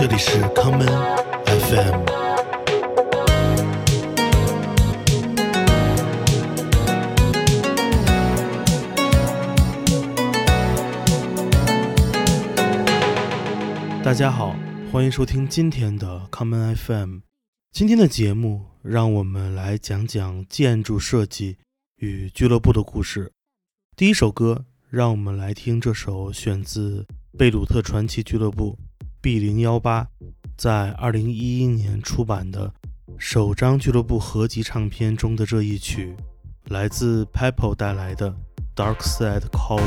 这里是康门 FM。大家好，欢迎收听今天的康门 FM。今天的节目，让我们来讲讲建筑设计与俱乐部的故事。第一首歌，让我们来听这首选自贝鲁特传奇俱乐部 B 零幺八在二零一一年出版的首张俱乐部合集唱片中的这一曲，来自 Peppo 带来的《Dark Side Calling》。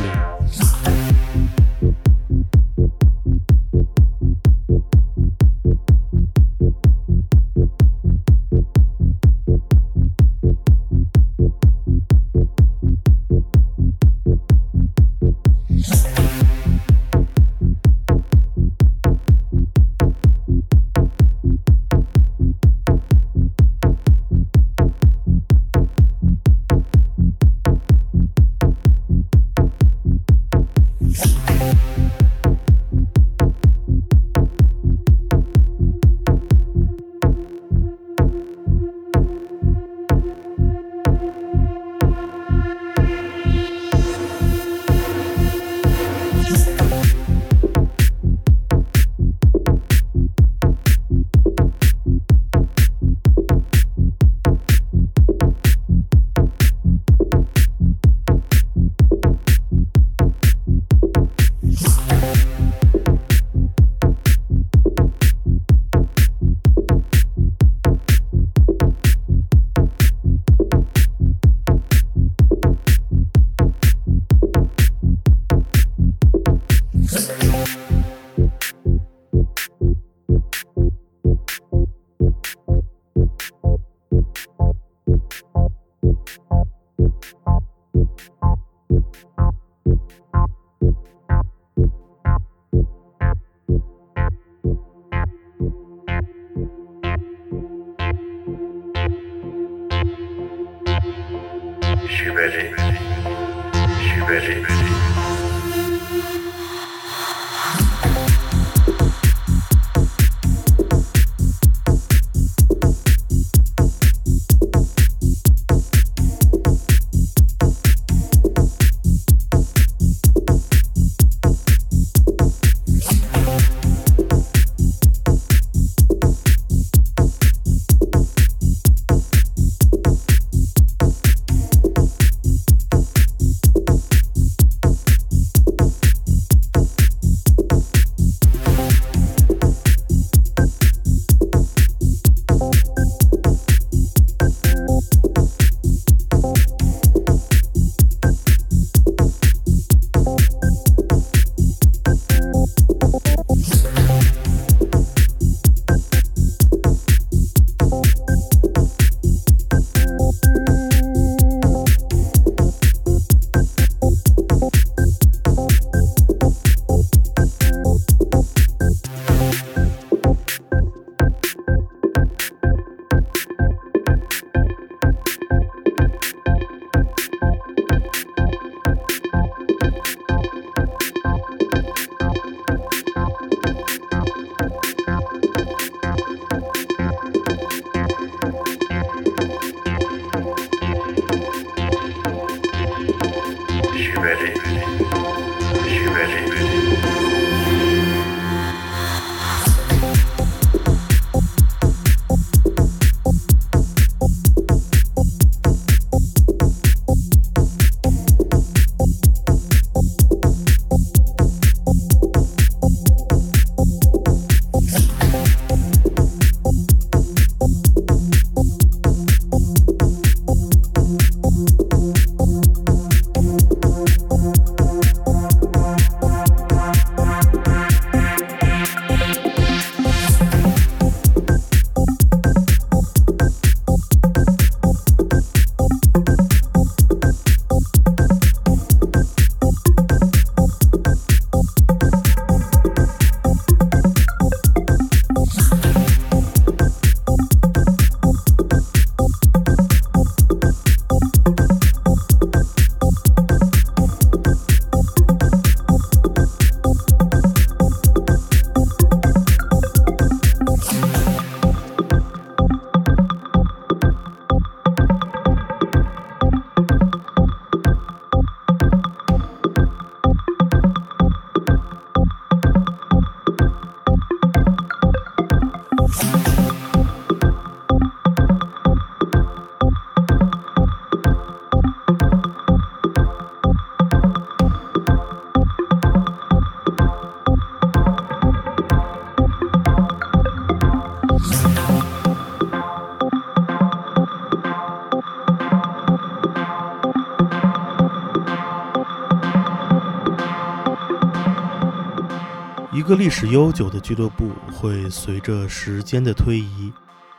一个历史悠久的俱乐部会随着时间的推移，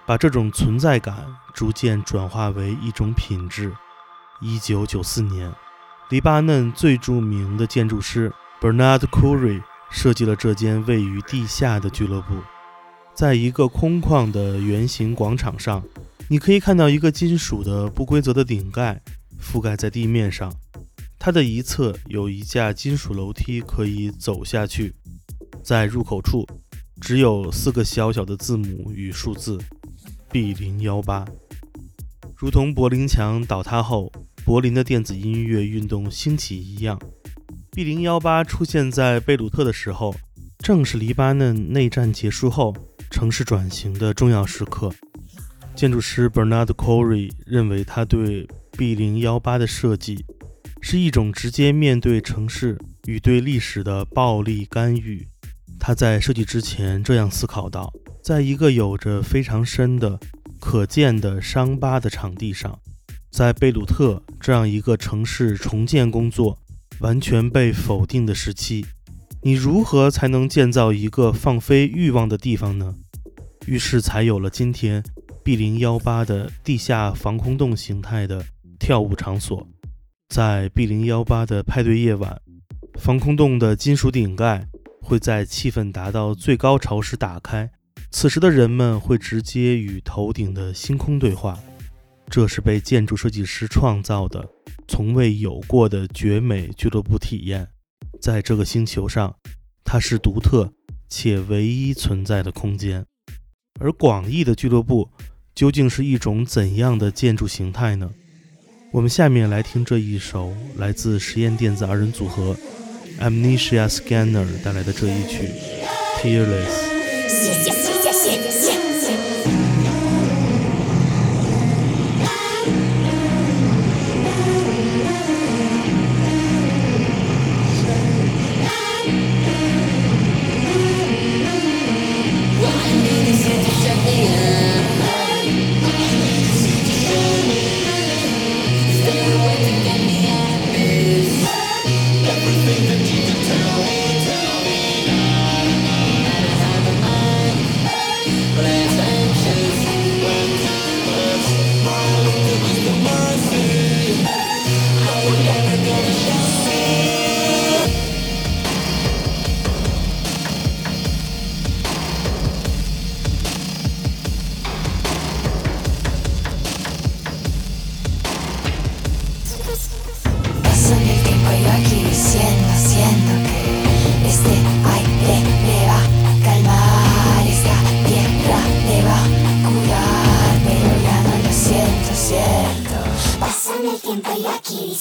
把这种存在感逐渐转化为一种品质。一九九四年，黎巴嫩最著名的建筑师 Bernard Coury 设计了这间位于地下的俱乐部。在一个空旷的圆形广场上，你可以看到一个金属的不规则的顶盖覆盖在地面上，它的一侧有一架金属楼梯可以走下去。在入口处，只有四个小小的字母与数字：B 零幺八。如同柏林墙倒塌后，柏林的电子音乐运动兴起一样，B 零幺八出现在贝鲁特的时候，正是黎巴嫩内战结束后城市转型的重要时刻。建筑师 Bernard Coury 认为，他对 B 零幺八的设计是一种直接面对城市与对历史的暴力干预。他在设计之前这样思考到：在一个有着非常深的、可见的伤疤的场地上。在贝鲁特这样一个城市重建工作完全被否定的时期，你如何才能建造一个放飞欲望的地方呢？于是才有了今天 B 零幺八的地下防空洞形态的跳舞场所。在 B 零幺八的派对夜晚，防空洞的金属顶盖会在气氛达到最高潮时打开，此时的人们会直接与头顶的星空对话。这是被建筑设计师创造的、从未有过的绝美俱乐部体验。在这个星球上，它是独特且唯一存在的空间。而广义的俱乐部究竟是一种怎样的建筑形态呢？我们下面来听这一首来自实验电子二人组合 Amnesia Scanner 带来的这一曲《Tearless》。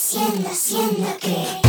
Hacienda, hacienda que.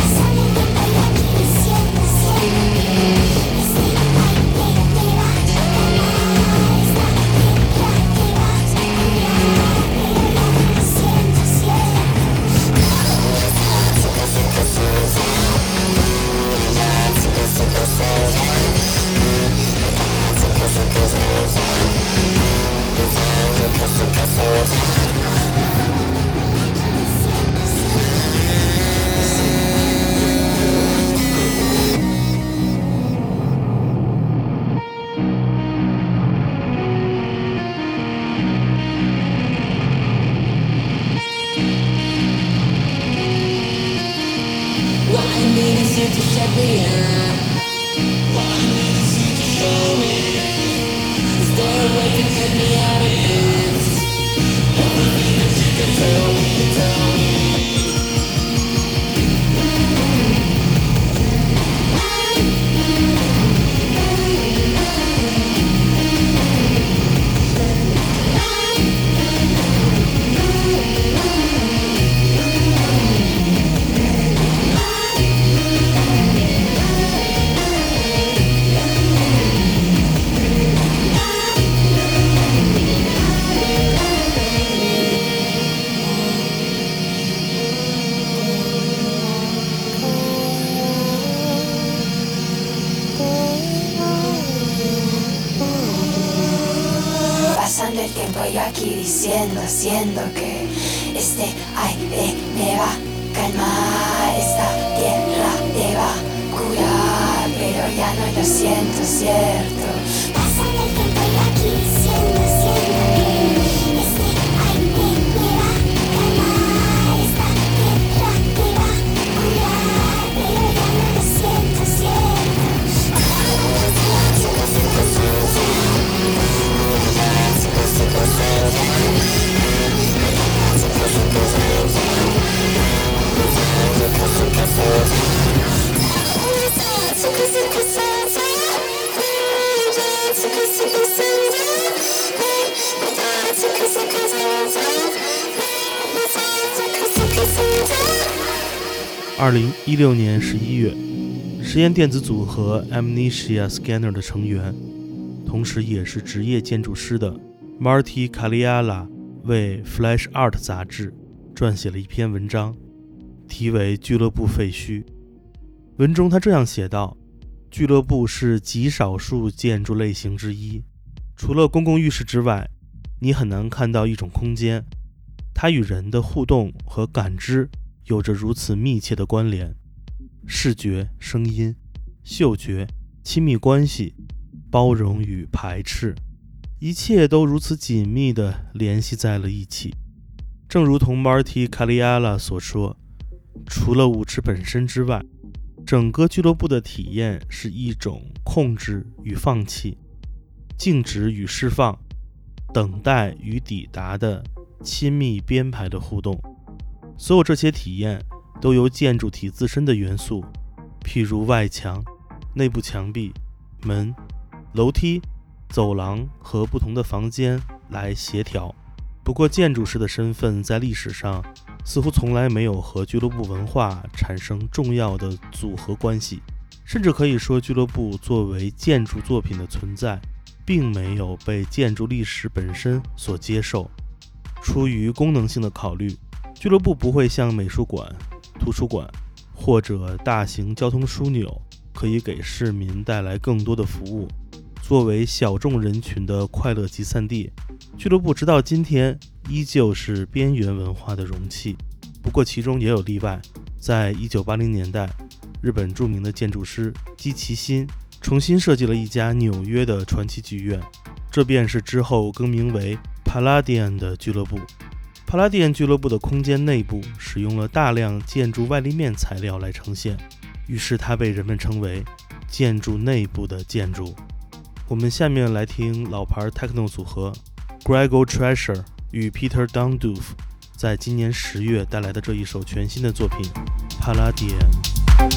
二零一六年十一月，实验电子组合 Amnesia Scanner 的成员，同时也是职业建筑师的 Marty Kaliala 为 Flash Art 杂志撰写了一篇文章，题为《俱乐部废墟》。文中他这样写道：“俱乐部是极少数建筑类型之一，除了公共浴室之外，你很难看到一种空间，它与人的互动和感知。”有着如此密切的关联，视觉、声音、嗅觉、亲密关系、包容与排斥，一切都如此紧密地联系在了一起。正如同 Marty Kaliala 所说，除了舞池本身之外，整个俱乐部的体验是一种控制与放弃、静止与释放、等待与抵达的亲密编排的互动。所有这些体验都由建筑体自身的元素，譬如外墙、内部墙壁、门、楼梯、走廊和不同的房间来协调。不过，建筑师的身份在历史上似乎从来没有和俱乐部文化产生重要的组合关系，甚至可以说，俱乐部作为建筑作品的存在，并没有被建筑历史本身所接受。出于功能性的考虑。俱乐部不会像美术馆、图书馆或者大型交通枢纽，可以给市民带来更多的服务。作为小众人群的快乐集散地，俱乐部直到今天依旧是边缘文化的容器。不过，其中也有例外。在一九八零年代，日本著名的建筑师基奇新重新设计了一家纽约的传奇剧院，这便是之后更名为 Palladian 的俱乐部。帕拉迪安俱乐部的空间内部使用了大量建筑外立面材料来呈现，于是它被人们称为“建筑内部的建筑”。我们下面来听老牌 techno 组合 Gregor Treasure 与 Peter Dundoof 在今年十月带来的这一首全新的作品《帕拉迪安》。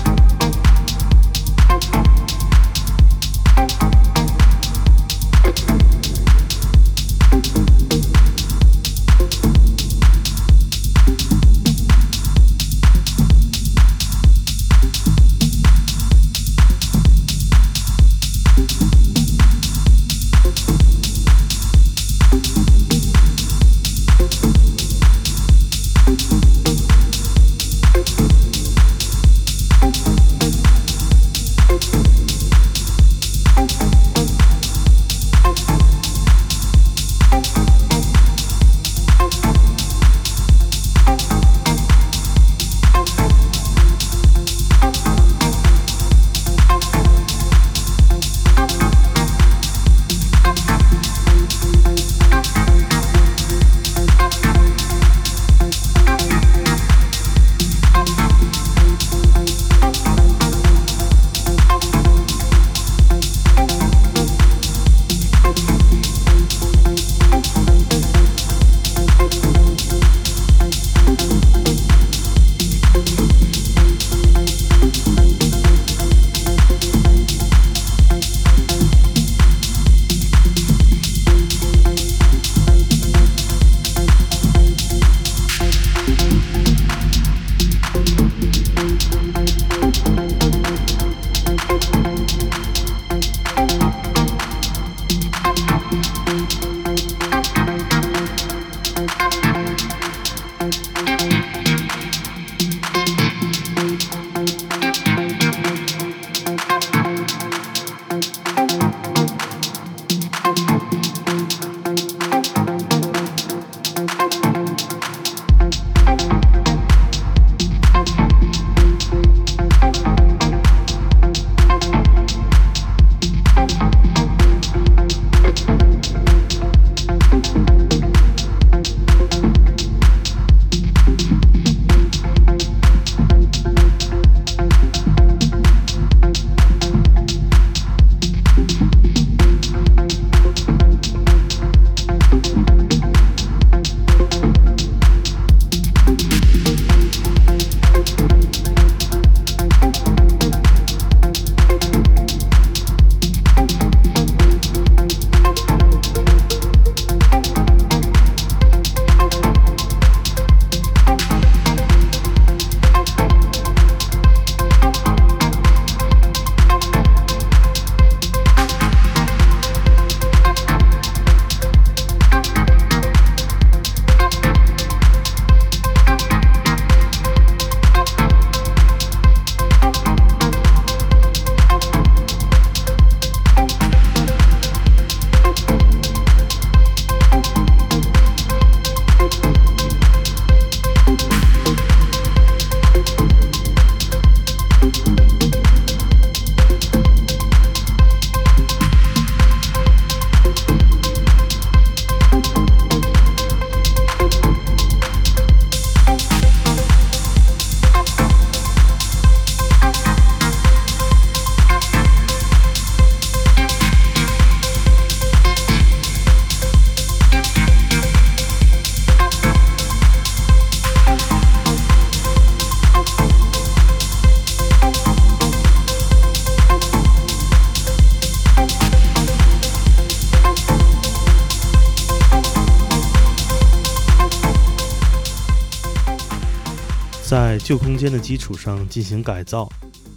在旧空间的基础上进行改造，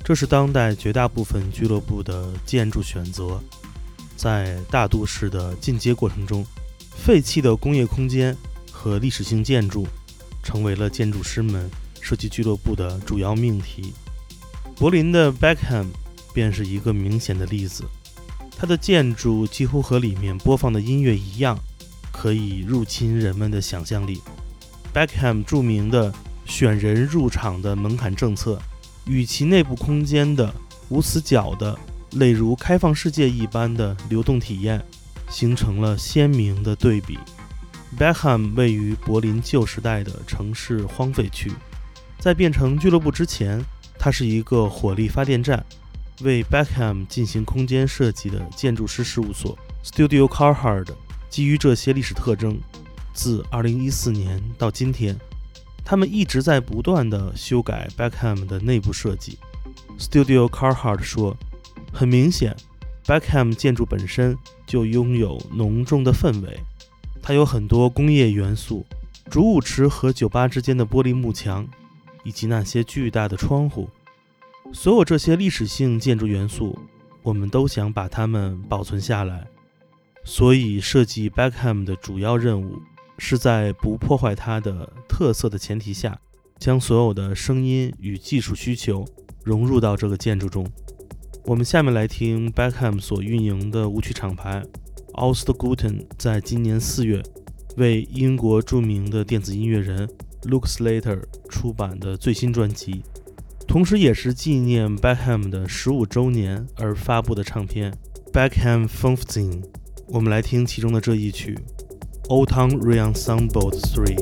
这是当代绝大部分俱乐部的建筑选择。在大都市的进阶过程中，废弃的工业空间和历史性建筑成为了建筑师们设计俱乐部的主要命题。柏林的 Beckham 便是一个明显的例子，它的建筑几乎和里面播放的音乐一样，可以入侵人们的想象力。Beckham 著名的选人入场的门槛政策，与其内部空间的无死角的。类如开放世界一般的流动体验，形成了鲜明的对比。Beckham 位于柏林旧时代的城市荒废区，在变成俱乐部之前，它是一个火力发电站。为 Beckham 进行空间设计的建筑师事务所 Studio Carhard，基于这些历史特征，自2014年到今天，他们一直在不断地修改 Beckham 的内部设计。Studio Carhart 说。很明显，Beckham 建筑本身就拥有浓重的氛围，它有很多工业元素，主舞池和酒吧之间的玻璃幕墙，以及那些巨大的窗户。所有这些历史性建筑元素，我们都想把它们保存下来。所以，设计 Beckham 的主要任务是在不破坏它的特色的前提下，将所有的声音与技术需求融入到这个建筑中。我们下面来听 Beckham 所运营的舞曲厂牌 a u s t g u t e n 在今年四月为英国著名的电子音乐人 Luke Slater 出版的最新专辑，同时也是纪念 Beckham 的十五周年而发布的唱片 Beckham Funfzine。我们来听其中的这一曲 Old Town Re-Ensemble Three。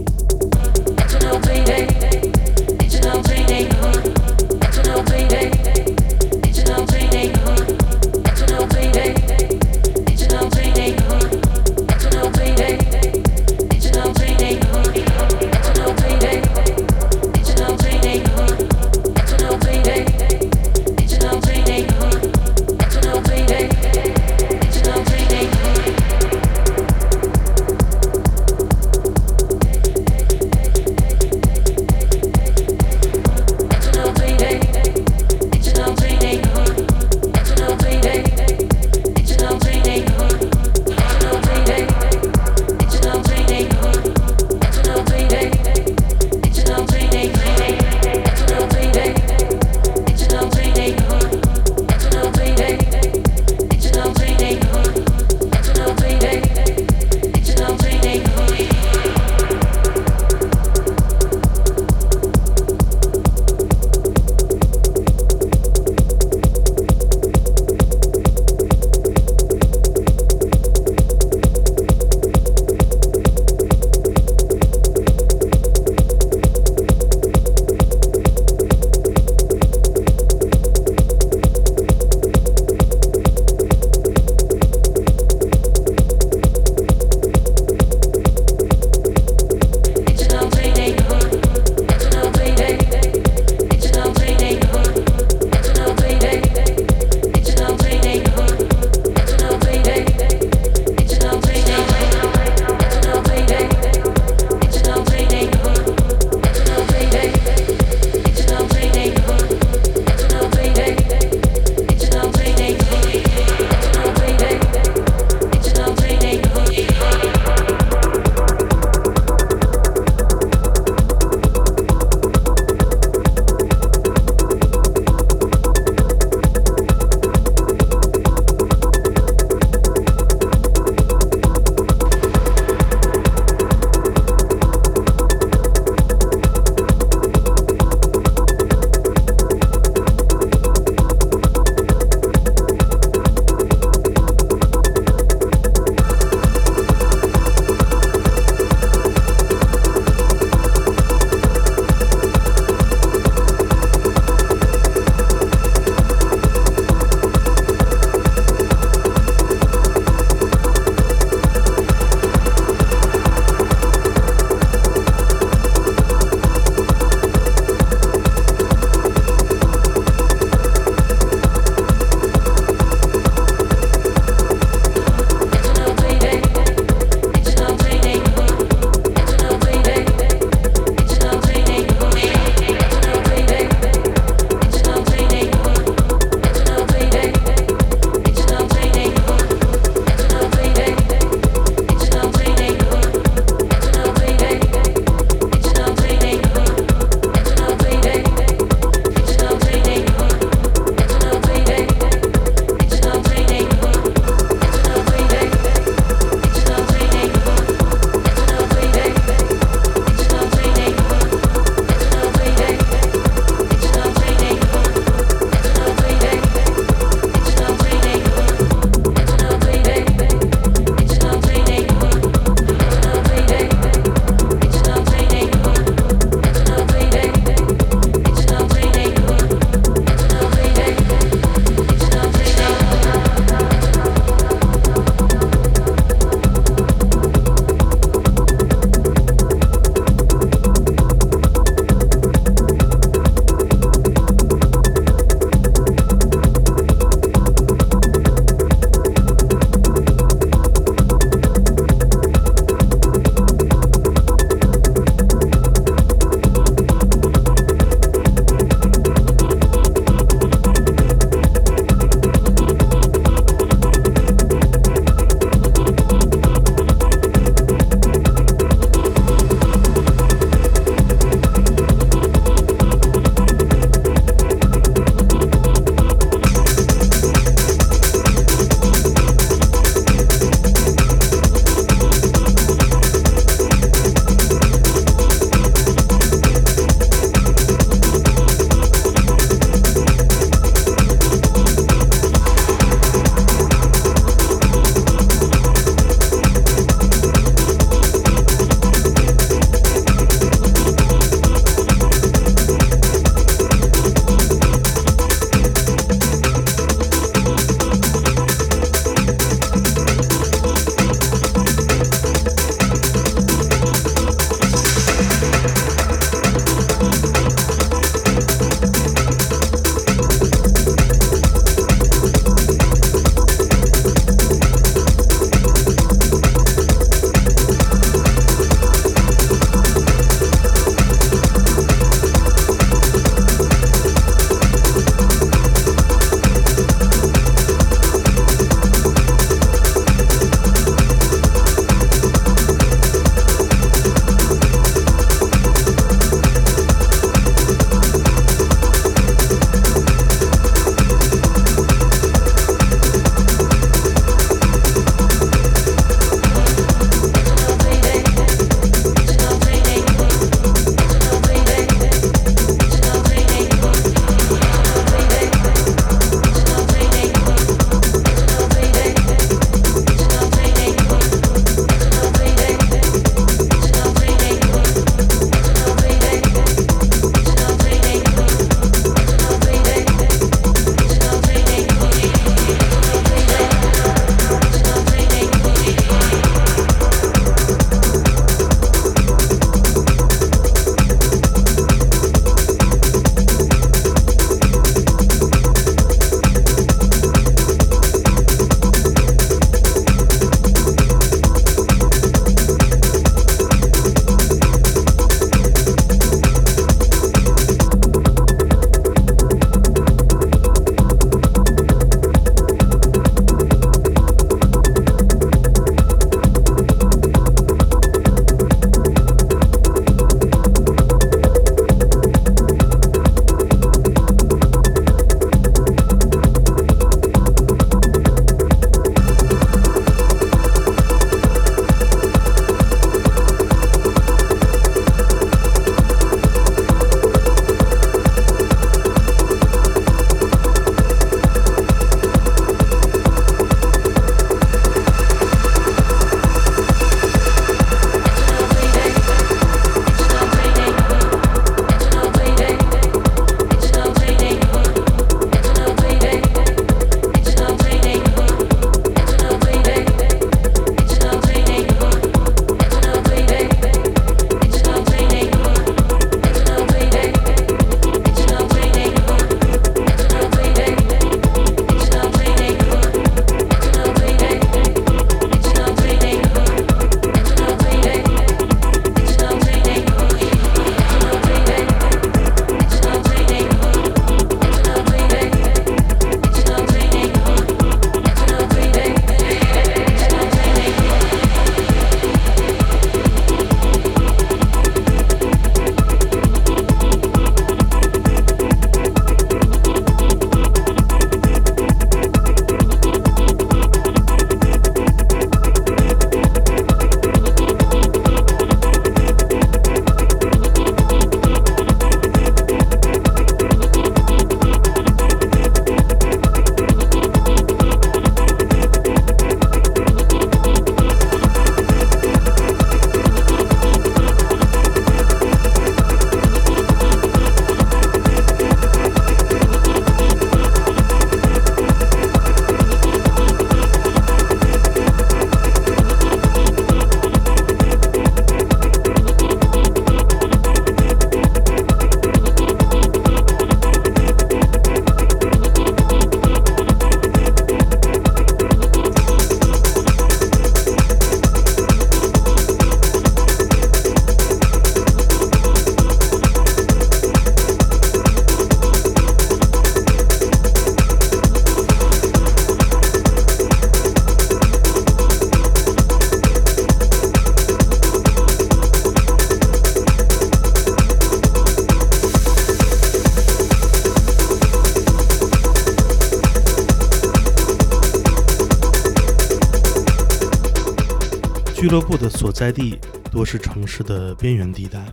俱乐部的所在地多是城市的边缘地带，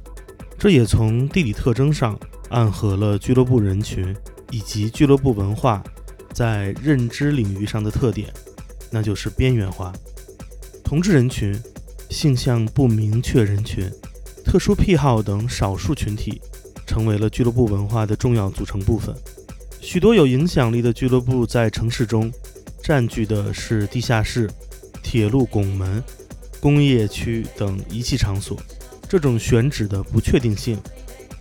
这也从地理特征上暗合了俱乐部人群以及俱乐部文化在认知领域上的特点，那就是边缘化。同志人群、性向不明确人群、特殊癖好等少数群体，成为了俱乐部文化的重要组成部分。许多有影响力的俱乐部在城市中占据的是地下室、铁路拱门、工业区等仪器场所。这种选址的不确定性，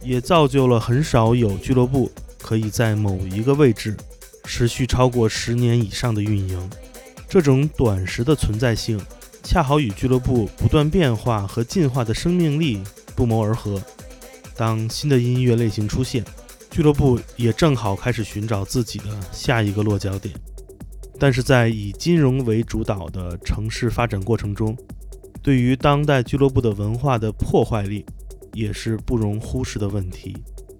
也造就了很少有俱乐部可以在某一个位置持续超过十年以上的运营。这种短时的存在性，恰好与俱乐部不断变化和进化的生命力不谋而合。当新的音乐类型出现，俱乐部也正好开始寻找自己的下一个落脚点，但是在以金融为主导的城市发展过程中，对于当代俱乐部的文化的破坏力也是不容忽视的问题。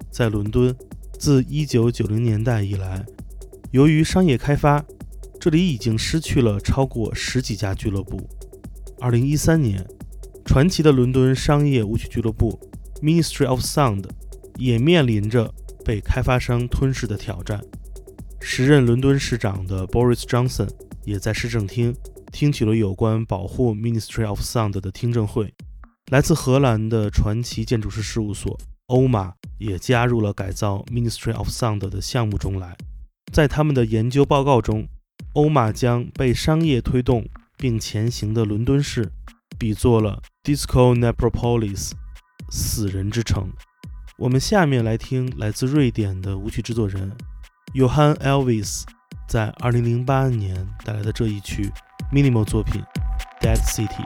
在伦敦，自1990年代以来，由于商业开发，这里已经失去了超过十几家俱乐部。2013年，传奇的伦敦商业舞曲俱乐部 Ministry of Sound 也面临着。被开发商吞噬的挑战。时任伦敦市长的 Boris Johnson 也在市政厅听取了有关保护 Ministry of Sound 的听证会。来自荷兰的传奇建筑师事务所欧玛也加入了改造 Ministry of Sound 的项目中来。在他们的研究报告中，欧玛将被商业推动并前行的伦敦市比作了 Disco Neapolis，死人之城。我们下面来听来自瑞典的舞曲制作人 Johan Elvis 在2008年带来的这一曲 Minimal 作品《Dead City》。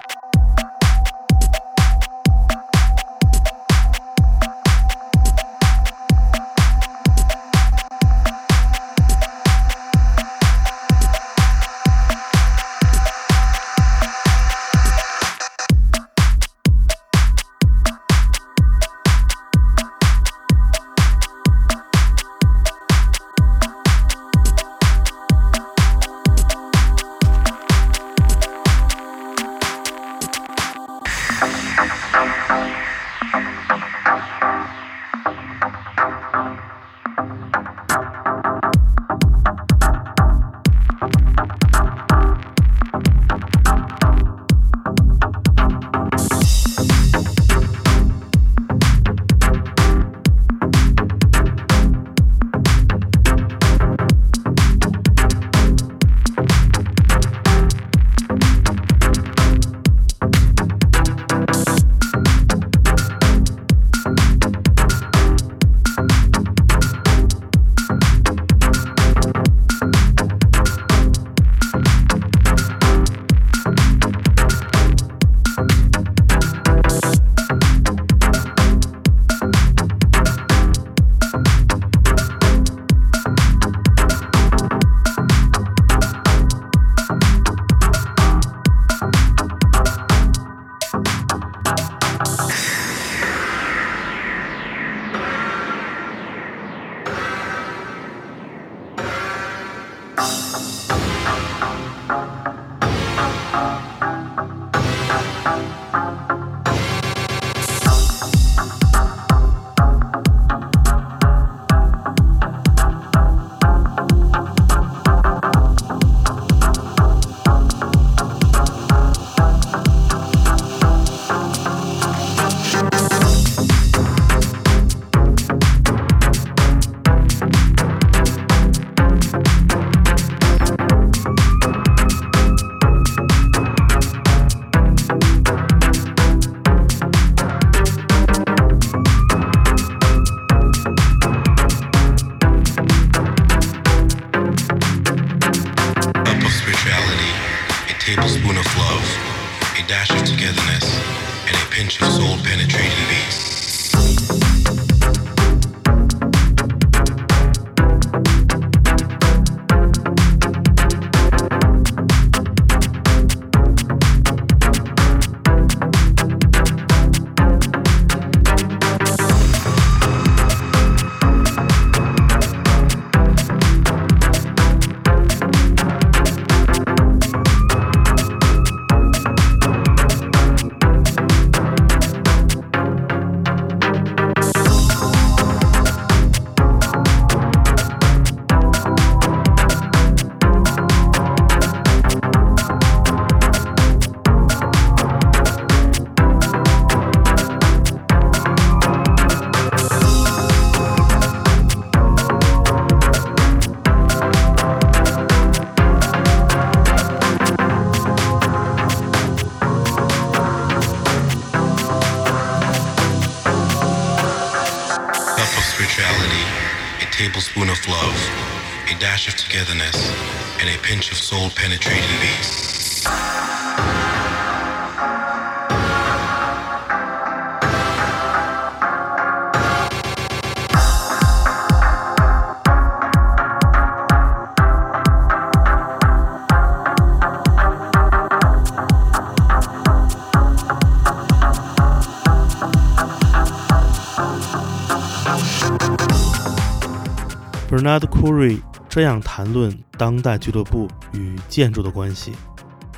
Bernard Curry 这样谈论当代俱乐部与建筑的关系：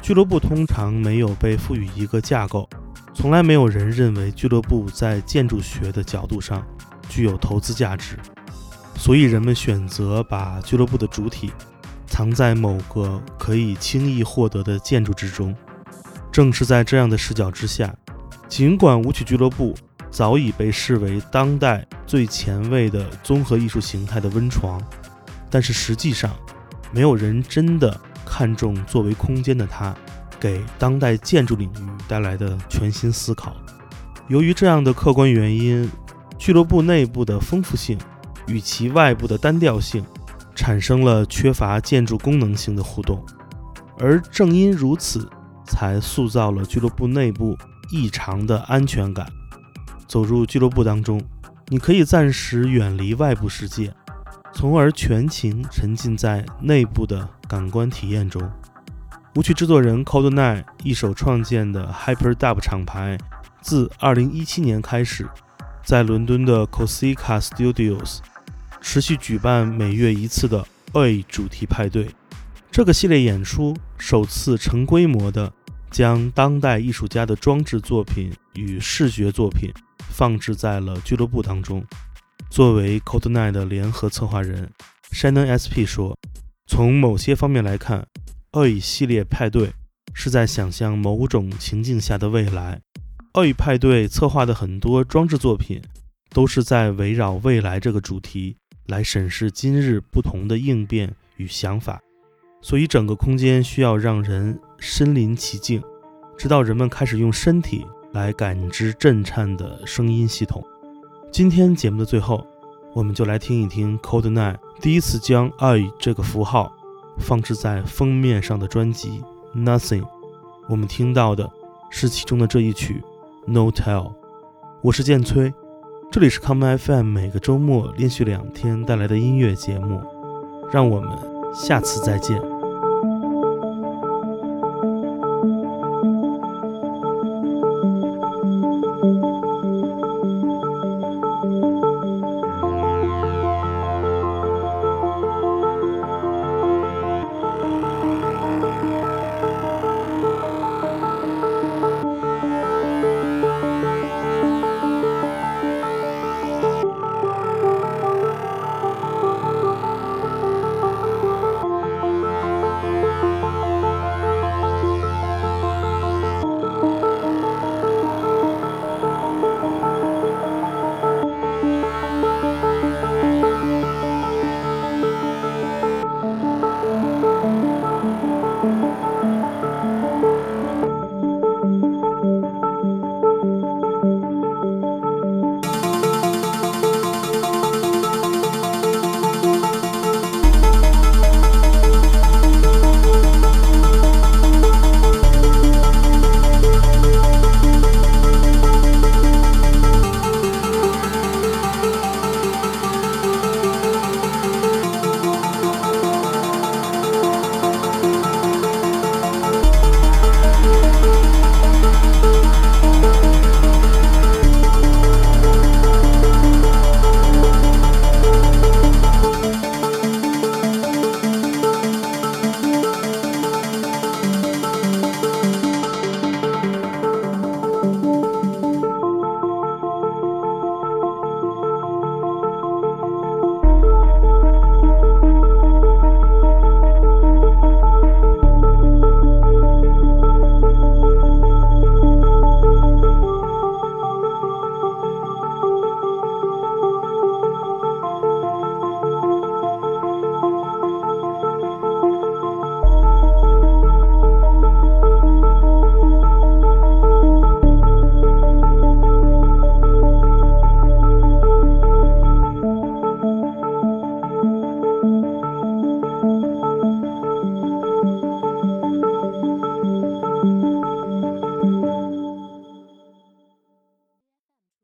俱乐部通常没有被赋予一个架构，从来没有人认为俱乐部在建筑学的角度上具有投资价值，所以人们选择把俱乐部的主体藏在某个可以轻易获得的建筑之中。正是在这样的视角之下，尽管舞曲俱乐部早已被视为当代最前卫的综合艺术形态的温床，但是实际上，没有人真的看重作为空间的它给当代建筑领域带来的全新思考。由于这样的客观原因，俱乐部内部的丰富性与其外部的单调性产生了缺乏建筑功能性的互动，而正因如此，才塑造了俱乐部内部异常的安全感。走入俱乐部当中，你可以暂时远离外部世界，从而全情沉浸在内部的感官体验中。舞曲制作人 Cold Nine 一手创建的 Hyperdub 厂牌，自2017年开始，在伦敦的 Cosica Studios 持续举办每月一次的 A 主题派对。这个系列演出首次成规模的将当代艺术家的装置作品与视觉作品放置在了俱乐部当中。作为 Cold Nine 的联合策划人，Shannon SP 说：“从某些方面来看，奥语系列派对是在想象某种情境下的未来。奥语派对策划的很多装置作品都是在围绕未来这个主题来审视今日不同的应变与想法，所以整个空间需要让人身临其境，直到人们开始用身体。”来感知震颤的声音系统。今天节目的最后，我们就来听一听 Cold Nine 第一次将爱这个符号放置在封面上的专辑《Nothing》。我们听到的是其中的这一曲《No Tell》。我是剑崔，这里是 Common FM 每个周末连续两天带来的音乐节目。让我们下次再见。